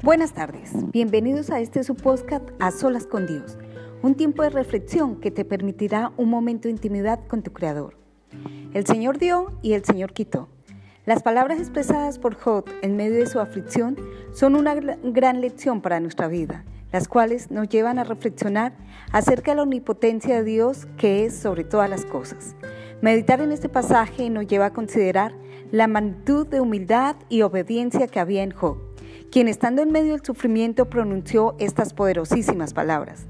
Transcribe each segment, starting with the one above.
Buenas tardes, bienvenidos a este su podcast A Solas con Dios, un tiempo de reflexión que te permitirá un momento de intimidad con tu Creador. El Señor dio y el Señor quitó. Las palabras expresadas por Job en medio de su aflicción son una gran lección para nuestra vida, las cuales nos llevan a reflexionar acerca de la omnipotencia de Dios que es sobre todas las cosas. Meditar en este pasaje nos lleva a considerar la magnitud de humildad y obediencia que había en Job quien estando en medio del sufrimiento pronunció estas poderosísimas palabras.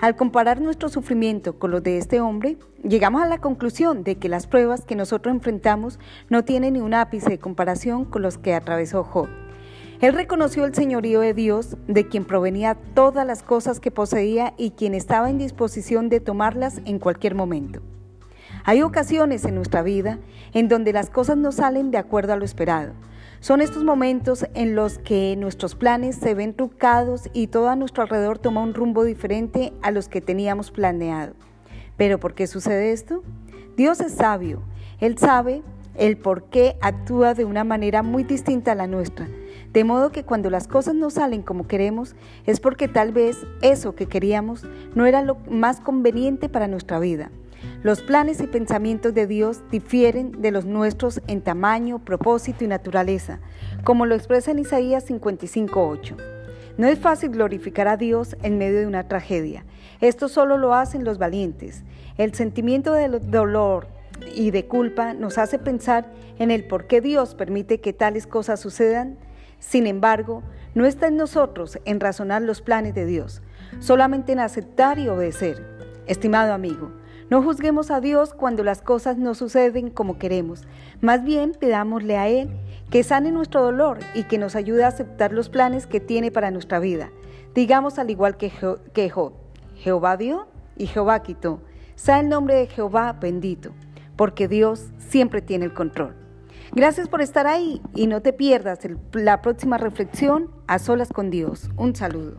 Al comparar nuestro sufrimiento con los de este hombre, llegamos a la conclusión de que las pruebas que nosotros enfrentamos no tienen ni un ápice de comparación con los que atravesó Job. Él reconoció el señorío de Dios, de quien provenía todas las cosas que poseía y quien estaba en disposición de tomarlas en cualquier momento. Hay ocasiones en nuestra vida en donde las cosas no salen de acuerdo a lo esperado, son estos momentos en los que nuestros planes se ven trucados y todo a nuestro alrededor toma un rumbo diferente a los que teníamos planeado. ¿Pero por qué sucede esto? Dios es sabio. Él sabe el por qué actúa de una manera muy distinta a la nuestra. De modo que cuando las cosas no salen como queremos, es porque tal vez eso que queríamos no era lo más conveniente para nuestra vida. Los planes y pensamientos de Dios difieren de los nuestros en tamaño, propósito y naturaleza, como lo expresa en Isaías 55.8. No es fácil glorificar a Dios en medio de una tragedia. Esto solo lo hacen los valientes. El sentimiento de dolor y de culpa nos hace pensar en el por qué Dios permite que tales cosas sucedan. Sin embargo, no está en nosotros en razonar los planes de Dios, solamente en aceptar y obedecer. Estimado amigo, no juzguemos a Dios cuando las cosas no suceden como queremos. Más bien pidámosle a Él que sane nuestro dolor y que nos ayude a aceptar los planes que tiene para nuestra vida. Digamos al igual que, Job, Jehová dio y Jehová quitó. Sea el nombre de Jehová bendito, porque Dios siempre tiene el control. Gracias por estar ahí y no te pierdas la próxima reflexión a solas con Dios. Un saludo.